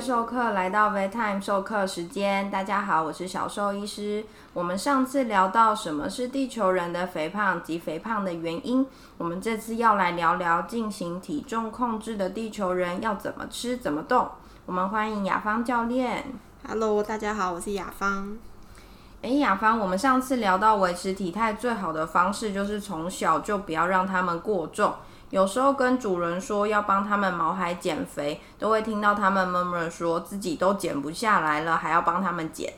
在授课，来到 v Time 授课时间。大家好，我是小兽医师。我们上次聊到什么是地球人的肥胖及肥胖的原因，我们这次要来聊聊进行体重控制的地球人要怎么吃、怎么动。我们欢迎雅芳教练。Hello，大家好，我是雅芳。诶，雅芳，我们上次聊到维持体态最好的方式就是从小就不要让他们过重。有时候跟主人说要帮他们毛孩减肥，都会听到他们闷闷说自己都减不下来了，还要帮他们减。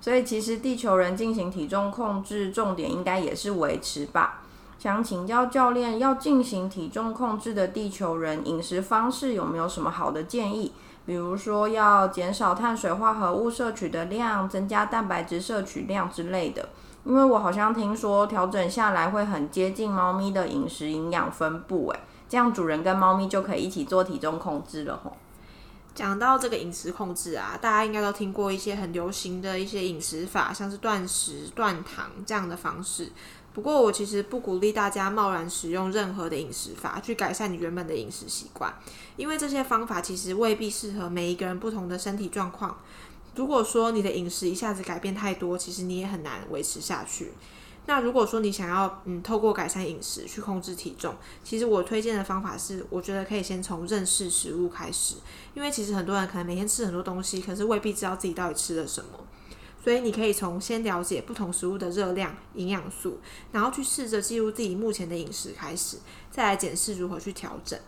所以其实地球人进行体重控制，重点应该也是维持吧。想请教教练，要进行体重控制的地球人，饮食方式有没有什么好的建议？比如说要减少碳水化合物摄取的量，增加蛋白质摄取量之类的。因为我好像听说调整下来会很接近猫咪的饮食营养分布，诶，这样主人跟猫咪就可以一起做体重控制了吼。讲到这个饮食控制啊，大家应该都听过一些很流行的一些饮食法，像是断食、断糖这样的方式。不过我其实不鼓励大家贸然使用任何的饮食法去改善你原本的饮食习惯，因为这些方法其实未必适合每一个人不同的身体状况。如果说你的饮食一下子改变太多，其实你也很难维持下去。那如果说你想要嗯透过改善饮食去控制体重，其实我推荐的方法是，我觉得可以先从认识食物开始，因为其实很多人可能每天吃很多东西，可是未必知道自己到底吃了什么。所以你可以从先了解不同食物的热量、营养素，然后去试着记录自己目前的饮食开始，再来检视如何去调整。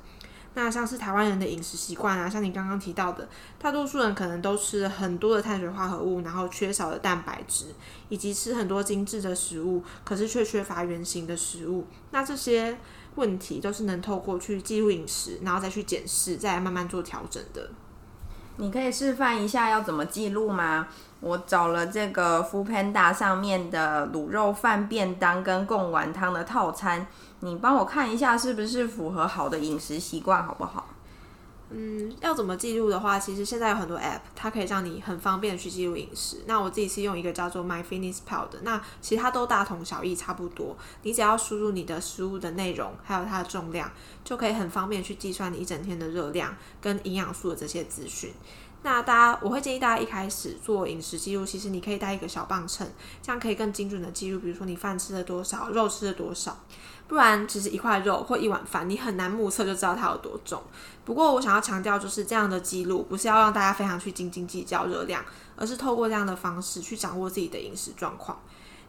那像是台湾人的饮食习惯啊，像你刚刚提到的，大多数人可能都吃了很多的碳水化合物，然后缺少了蛋白质，以及吃很多精致的食物，可是却缺乏原形的食物。那这些问题都是能透过去记录饮食，然后再去检视，再慢慢做调整的。你可以示范一下要怎么记录吗？我找了这个 f o o Panda 上面的卤肉饭便当跟贡丸汤的套餐，你帮我看一下是不是符合好的饮食习惯，好不好？嗯，要怎么记录的话，其实现在有很多 App，它可以让你很方便的去记录饮食。那我自己是用一个叫做 My Fitness Pal 的，那其他都大同小异，差不多。你只要输入你的食物的内容，还有它的重量，就可以很方便去计算你一整天的热量跟营养素的这些资讯。那大家，我会建议大家一开始做饮食记录，其实你可以带一个小磅秤，这样可以更精准的记录，比如说你饭吃了多少，肉吃了多少。不然，其实一块肉或一碗饭，你很难目测就知道它有多重。不过，我想要强调，就是这样的记录不是要让大家非常去斤斤计较热量，而是透过这样的方式去掌握自己的饮食状况。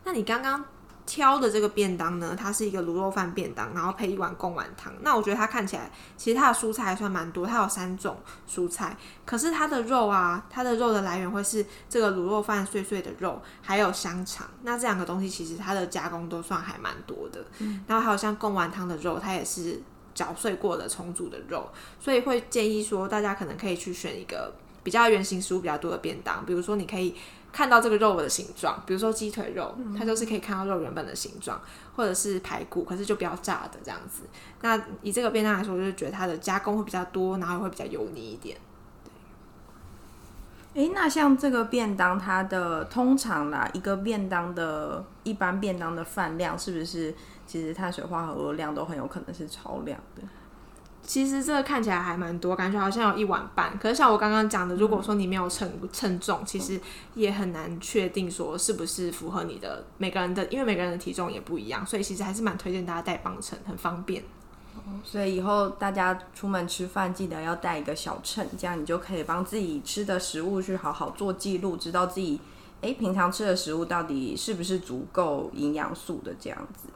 那你刚刚。挑的这个便当呢，它是一个卤肉饭便当，然后配一碗贡丸汤。那我觉得它看起来，其实它的蔬菜还算蛮多，它有三种蔬菜。可是它的肉啊，它的肉的来源会是这个卤肉饭碎碎的肉，还有香肠。那这两个东西其实它的加工都算还蛮多的。然后还有像贡丸汤的肉，它也是搅碎过的重组的肉，所以会建议说大家可能可以去选一个比较原型食物比较多的便当，比如说你可以。看到这个肉的形状，比如说鸡腿肉，它就是可以看到肉原本的形状，或者是排骨，可是就不要炸的这样子。那以这个便当来说，我就觉得它的加工会比较多，然后会比较油腻一点。对。哎，那像这个便当，它的通常啦，一个便当的一般便当的饭量，是不是其实碳水化合物量都很有可能是超量的？其实这个看起来还蛮多，感觉好像有一碗半。可是像我刚刚讲的，如果说你没有称称重，其实也很难确定说是不是符合你的每个人的，因为每个人的体重也不一样，所以其实还是蛮推荐大家带磅秤，很方便。所以以后大家出门吃饭记得要带一个小秤，这样你就可以帮自己吃的食物去好好做记录，知道自己诶平常吃的食物到底是不是足够营养素的这样子。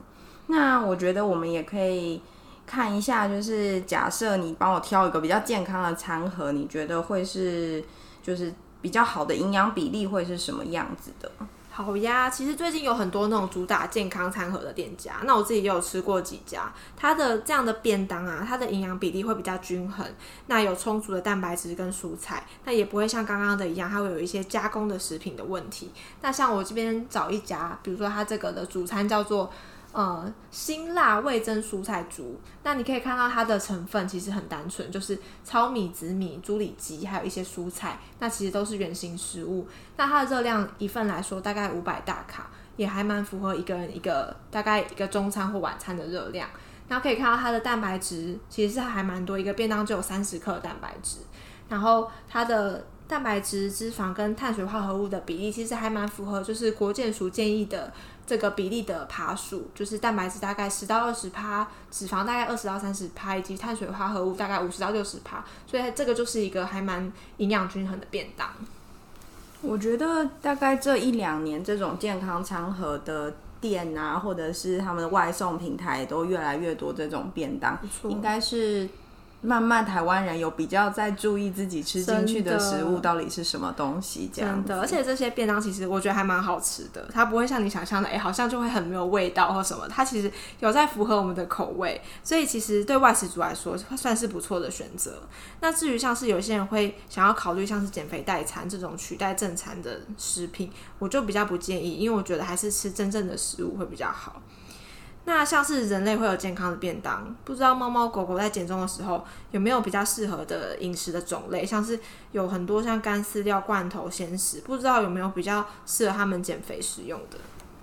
那我觉得我们也可以。看一下，就是假设你帮我挑一个比较健康的餐盒，你觉得会是就是比较好的营养比例会是什么样子的？好呀，其实最近有很多那种主打健康餐盒的店家，那我自己也有吃过几家，它的这样的便当啊，它的营养比例会比较均衡，那有充足的蛋白质跟蔬菜，那也不会像刚刚的一样，它会有一些加工的食品的问题。那像我这边找一家，比如说它这个的主餐叫做。呃，辛辣味增蔬菜猪，那你可以看到它的成分其实很单纯，就是糙米、紫米、猪里脊，还有一些蔬菜，那其实都是原型食物。那它的热量一份来说大概五百大卡，也还蛮符合一个人一个大概一个中餐或晚餐的热量。然后可以看到它的蛋白质其实是还蛮多，一个便当就有三十克蛋白质。然后它的蛋白质、脂肪跟碳水化合物的比例，其实还蛮符合，就是国健署建议的这个比例的爬数，就是蛋白质大概十到二十趴，脂肪大概二十到三十趴，以及碳水化合物大概五十到六十趴，所以这个就是一个还蛮营养均衡的便当。我觉得大概这一两年，这种健康餐盒的店啊，或者是他们的外送平台，都越来越多这种便当，应该是。慢慢，台湾人有比较在注意自己吃进去的食物到底是什么东西，这样的。而且这些便当其实我觉得还蛮好吃的，它不会像你想象的，哎，好像就会很没有味道或什么。它其实有在符合我们的口味，所以其实对外食族来说算是不错的选择。那至于像是有些人会想要考虑像是减肥代餐这种取代正餐的食品，我就比较不建议，因为我觉得还是吃真正的食物会比较好。那像是人类会有健康的便当，不知道猫猫狗狗在减重的时候有没有比较适合的饮食的种类？像是有很多像干饲料、罐头、鲜食，不知道有没有比较适合它们减肥使用的？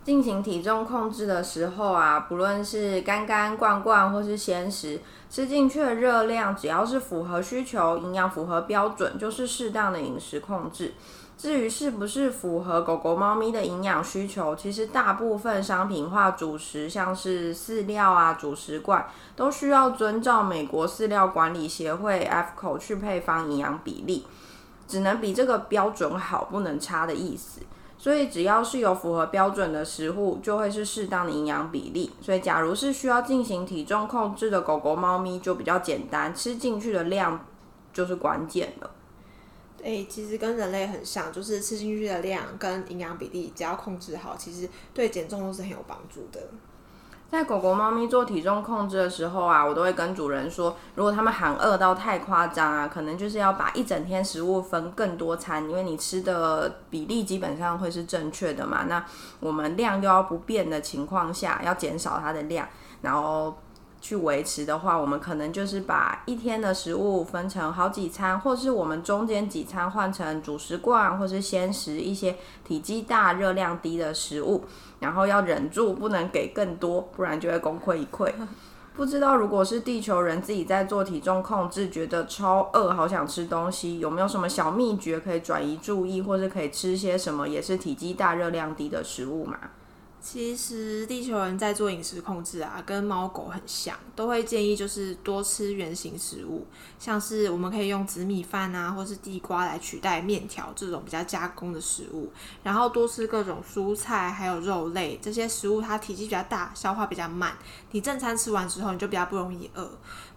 进行体重控制的时候啊，不论是干干罐罐或是鲜食，吃进去的热量只要是符合需求、营养符合标准，就是适当的饮食控制。至于是不是符合狗狗、猫咪的营养需求，其实大部分商品化主食，像是饲料啊、主食罐，都需要遵照美国饲料管理协会 F 口去配方营养比例，只能比这个标准好，不能差的意思。所以只要是有符合标准的食物，就会是适当的营养比例。所以假如是需要进行体重控制的狗狗、猫咪，就比较简单，吃进去的量就是关键了。哎，其实跟人类很像，就是吃进去的量跟营养比例，只要控制好，其实对减重都是很有帮助的。在狗狗、猫咪做体重控制的时候啊，我都会跟主人说，如果他们喊饿到太夸张啊，可能就是要把一整天食物分更多餐，因为你吃的比例基本上会是正确的嘛。那我们量又要不变的情况下，要减少它的量，然后。去维持的话，我们可能就是把一天的食物分成好几餐，或是我们中间几餐换成主食罐，或是鲜食一些体积大、热量低的食物，然后要忍住不能给更多，不然就会功亏一篑。不知道如果是地球人自己在做体重控制，觉得超饿，好想吃东西，有没有什么小秘诀可以转移注意，或是可以吃些什么也是体积大、热量低的食物嘛？其实地球人在做饮食控制啊，跟猫狗很像，都会建议就是多吃原形食物，像是我们可以用紫米饭啊，或是地瓜来取代面条这种比较加工的食物，然后多吃各种蔬菜还有肉类，这些食物它体积比较大，消化比较慢，你正餐吃完之后你就比较不容易饿。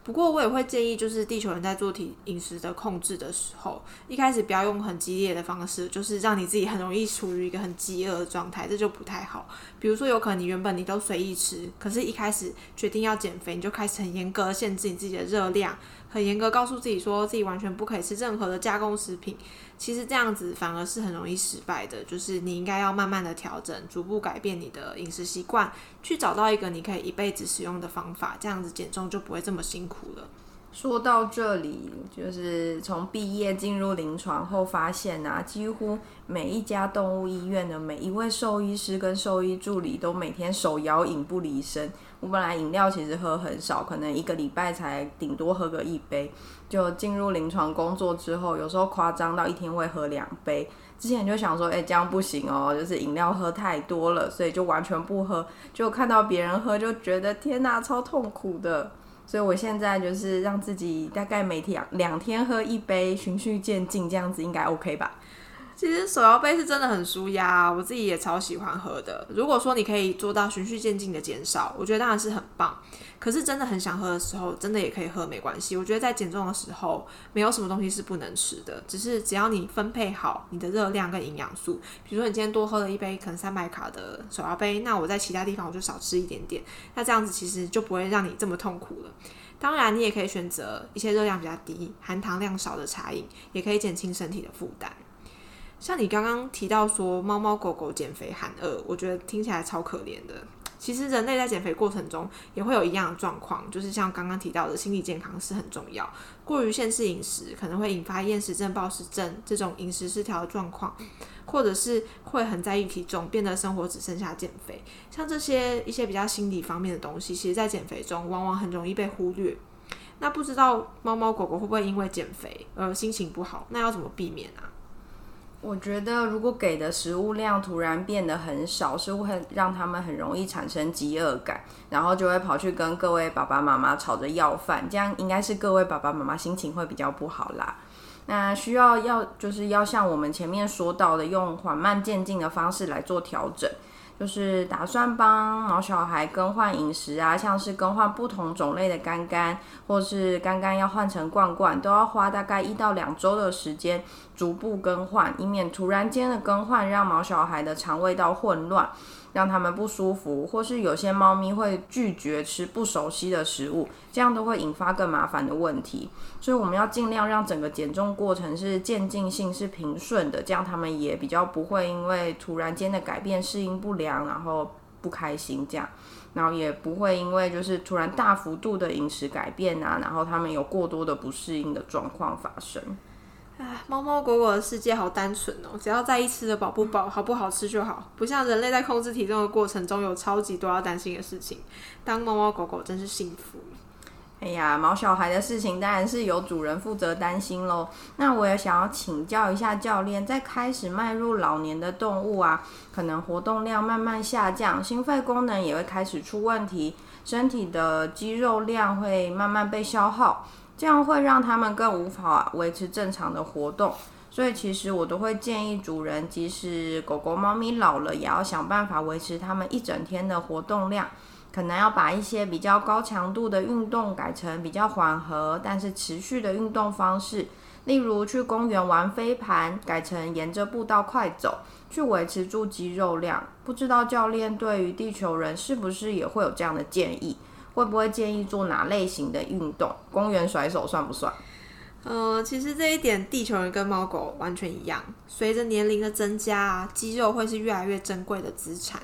不过我也会建议，就是地球人在做体饮食的控制的时候，一开始不要用很激烈的方式，就是让你自己很容易处于一个很饥饿的状态，这就不太好。比如说，有可能你原本你都随意吃，可是一开始决定要减肥，你就开始很严格限制你自己的热量。很严格告诉自己说自己完全不可以吃任何的加工食品，其实这样子反而是很容易失败的。就是你应该要慢慢的调整，逐步改变你的饮食习惯，去找到一个你可以一辈子使用的方法，这样子减重就不会这么辛苦了。说到这里，就是从毕业进入临床后发现啊，几乎每一家动物医院的每一位兽医师跟兽医助理都每天手摇饮不离身。我本来饮料其实喝很少，可能一个礼拜才顶多喝个一杯。就进入临床工作之后，有时候夸张到一天会喝两杯。之前就想说，哎，这样不行哦，就是饮料喝太多了，所以就完全不喝。就看到别人喝，就觉得天哪，超痛苦的。所以我现在就是让自己大概每天两天喝一杯，循序渐进，这样子应该 OK 吧。其实手摇杯是真的很舒压，我自己也超喜欢喝的。如果说你可以做到循序渐进的减少，我觉得当然是很棒。可是真的很想喝的时候，真的也可以喝，没关系。我觉得在减重的时候，没有什么东西是不能吃的，只是只要你分配好你的热量跟营养素。比如说你今天多喝了一杯可能三百卡的手摇杯，那我在其他地方我就少吃一点点，那这样子其实就不会让你这么痛苦了。当然，你也可以选择一些热量比较低、含糖量少的茶饮，也可以减轻身体的负担。像你刚刚提到说猫猫狗狗减肥喊饿，我觉得听起来超可怜的。其实人类在减肥过程中也会有一样的状况，就是像刚刚提到的心理健康是很重要。过于限制饮食可能会引发厌食症、暴食症这种饮食失调的状况，或者是会很在意体重，变得生活只剩下减肥。像这些一些比较心理方面的东西，其实在减肥中往往很容易被忽略。那不知道猫猫狗狗会不会因为减肥而心情不好？那要怎么避免啊？我觉得如果给的食物量突然变得很少，是会让他们很容易产生饥饿感，然后就会跑去跟各位爸爸妈妈吵着要饭，这样应该是各位爸爸妈妈心情会比较不好啦。那需要要就是要像我们前面说到的，用缓慢渐进的方式来做调整。就是打算帮毛小孩更换饮食啊，像是更换不同种类的干干，或是干干要换成罐罐，都要花大概一到两周的时间逐步更换，以免突然间的更换让毛小孩的肠胃道混乱。让他们不舒服，或是有些猫咪会拒绝吃不熟悉的食物，这样都会引发更麻烦的问题。所以我们要尽量让整个减重过程是渐进性、是平顺的，这样他们也比较不会因为突然间的改变适应不良，然后不开心这样，然后也不会因为就是突然大幅度的饮食改变啊，然后他们有过多的不适应的状况发生。唉，猫猫狗狗的世界好单纯哦，只要在意吃的饱不饱、好不好吃就好，不像人类在控制体重的过程中有超级多要担心的事情。当猫猫狗狗真是幸福。哎呀，毛小孩的事情当然是由主人负责担心喽。那我也想要请教一下教练，在开始迈入老年的动物啊，可能活动量慢慢下降，心肺功能也会开始出问题，身体的肌肉量会慢慢被消耗。这样会让他们更无法维持正常的活动，所以其实我都会建议主人，即使狗狗、猫咪老了，也要想办法维持它们一整天的活动量。可能要把一些比较高强度的运动改成比较缓和但是持续的运动方式，例如去公园玩飞盘，改成沿着步道快走，去维持住肌肉量。不知道教练对于地球人是不是也会有这样的建议？会不会建议做哪类型的运动？公园甩手算不算？呃，其实这一点，地球人跟猫狗完全一样。随着年龄的增加啊，肌肉会是越来越珍贵的资产。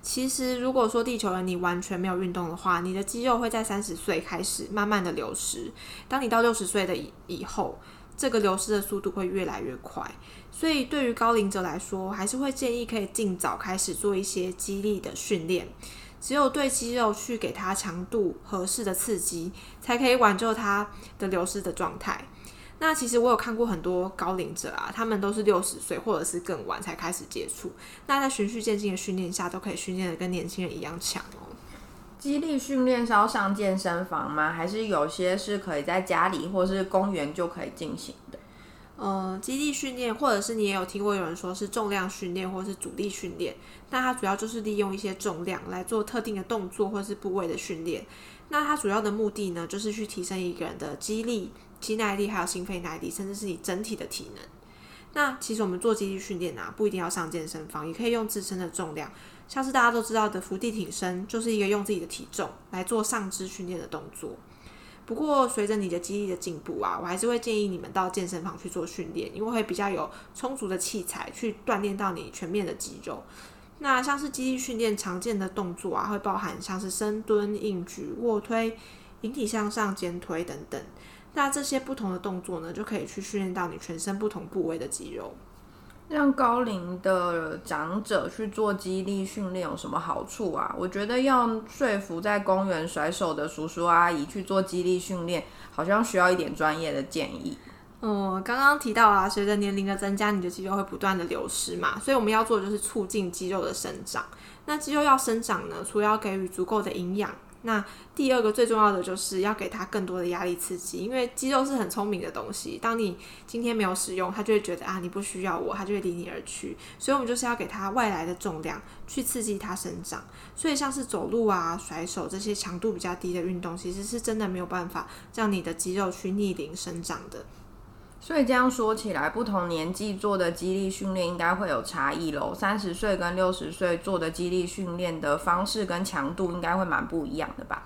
其实，如果说地球人你完全没有运动的话，你的肌肉会在三十岁开始慢慢的流失。当你到六十岁的以以后，这个流失的速度会越来越快。所以，对于高龄者来说，还是会建议可以尽早开始做一些肌力的训练。只有对肌肉去给它强度合适的刺激，才可以挽救它的流失的状态。那其实我有看过很多高龄者啊，他们都是六十岁或者是更晚才开始接触。那在循序渐进的训练下，都可以训练的跟年轻人一样强哦。肌力训练是要上健身房吗？还是有些是可以在家里或是公园就可以进行？呃，肌力训练，或者是你也有听过有人说是重量训练，或是阻力训练。那它主要就是利用一些重量来做特定的动作或是部位的训练。那它主要的目的呢，就是去提升一个人的肌力、肌耐力，还有心肺耐力，甚至是你整体的体能。那其实我们做肌力训练啊，不一定要上健身房，也可以用自身的重量，像是大家都知道的伏地挺身，就是一个用自己的体重来做上肢训练的动作。不过，随着你的肌力的进步啊，我还是会建议你们到健身房去做训练，因为会比较有充足的器材去锻炼到你全面的肌肉。那像是肌力训练常见的动作啊，会包含像是深蹲、硬举、卧推、引体向上、肩推等等。那这些不同的动作呢，就可以去训练到你全身不同部位的肌肉。让高龄的长者去做肌力训练有什么好处啊？我觉得要说服在公园甩手的叔叔阿姨去做肌力训练，好像需要一点专业的建议。嗯，刚刚提到啊，随着年龄的增加，你的肌肉会不断的流失嘛，所以我们要做的就是促进肌肉的生长。那肌肉要生长呢，除了要给予足够的营养。那第二个最重要的就是要给它更多的压力刺激，因为肌肉是很聪明的东西。当你今天没有使用，它就会觉得啊你不需要我，它就会离你而去。所以，我们就是要给它外来的重量去刺激它生长。所以，像是走路啊、甩手这些强度比较低的运动，其实是真的没有办法让你的肌肉去逆龄生长的。所以这样说起来，不同年纪做的激励训练应该会有差异喽。三十岁跟六十岁做的激励训练的方式跟强度应该会蛮不一样的吧？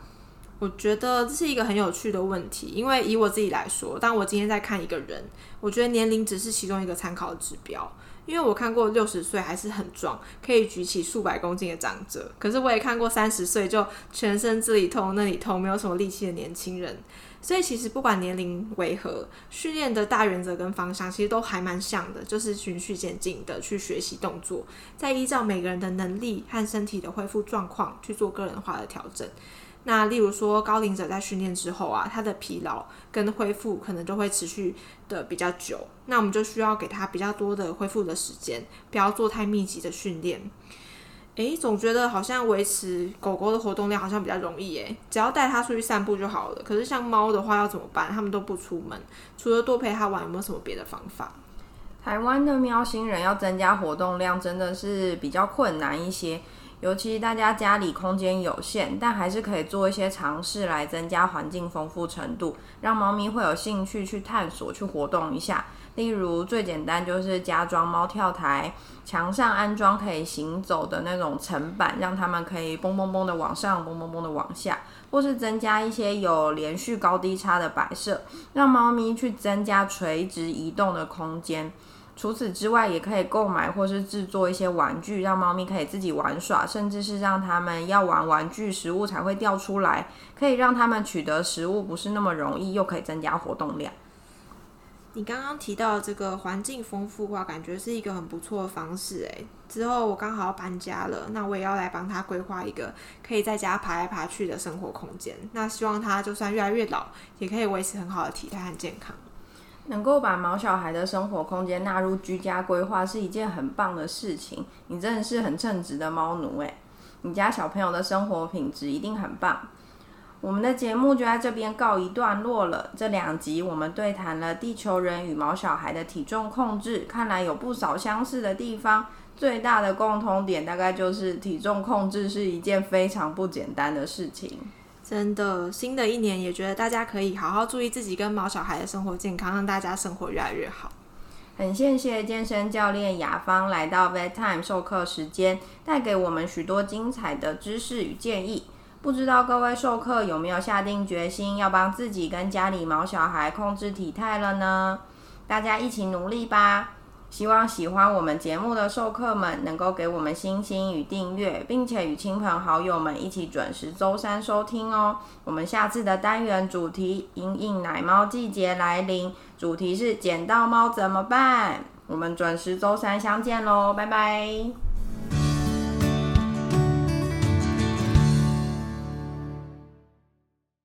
我觉得这是一个很有趣的问题，因为以我自己来说，当我今天在看一个人，我觉得年龄只是其中一个参考指标。因为我看过六十岁还是很壮，可以举起数百公斤的长者，可是我也看过三十岁就全身这里痛那里痛，没有什么力气的年轻人。所以其实不管年龄为何，训练的大原则跟方向其实都还蛮像的，就是循序渐进的去学习动作，再依照每个人的能力和身体的恢复状况去做个人化的调整。那例如说高龄者在训练之后啊，他的疲劳跟恢复可能就会持续的比较久，那我们就需要给他比较多的恢复的时间，不要做太密集的训练。诶，总觉得好像维持狗狗的活动量好像比较容易诶，只要带它出去散步就好了。可是像猫的话要怎么办？它们都不出门，除了多陪它玩，有没有什么别的方法？台湾的喵星人要增加活动量真的是比较困难一些，尤其大家家里空间有限，但还是可以做一些尝试来增加环境丰富程度，让猫咪会有兴趣去探索、去活动一下。例如最简单就是加装猫跳台，墙上安装可以行走的那种层板，让它们可以蹦蹦蹦的往上，蹦蹦蹦的往下，或是增加一些有连续高低差的摆设，让猫咪去增加垂直移动的空间。除此之外，也可以购买或是制作一些玩具，让猫咪可以自己玩耍，甚至是让它们要玩玩具，食物才会掉出来，可以让它们取得食物不是那么容易，又可以增加活动量。你刚刚提到这个环境丰富化，感觉是一个很不错的方式诶。之后我刚好要搬家了，那我也要来帮他规划一个可以在家爬来爬去的生活空间。那希望他就算越来越老，也可以维持很好的体态和健康。能够把毛小孩的生活空间纳入居家规划，是一件很棒的事情。你真的是很称职的猫奴诶，你家小朋友的生活品质一定很棒。我们的节目就在这边告一段落了。这两集我们对谈了地球人与毛小孩的体重控制，看来有不少相似的地方。最大的共通点大概就是体重控制是一件非常不简单的事情。真的，新的一年也觉得大家可以好好注意自己跟毛小孩的生活健康，让大家生活越来越好。很谢谢健身教练雅芳来到 Vet Time 授课时间，带给我们许多精彩的知识与建议。不知道各位授课有没有下定决心要帮自己跟家里毛小孩控制体态了呢？大家一起努力吧！希望喜欢我们节目的授课们能够给我们星星与订阅，并且与亲朋好友们一起准时周三收听哦。我们下次的单元主题“阴影奶猫季节来临”，主题是捡到猫怎么办？我们准时周三相见喽，拜拜。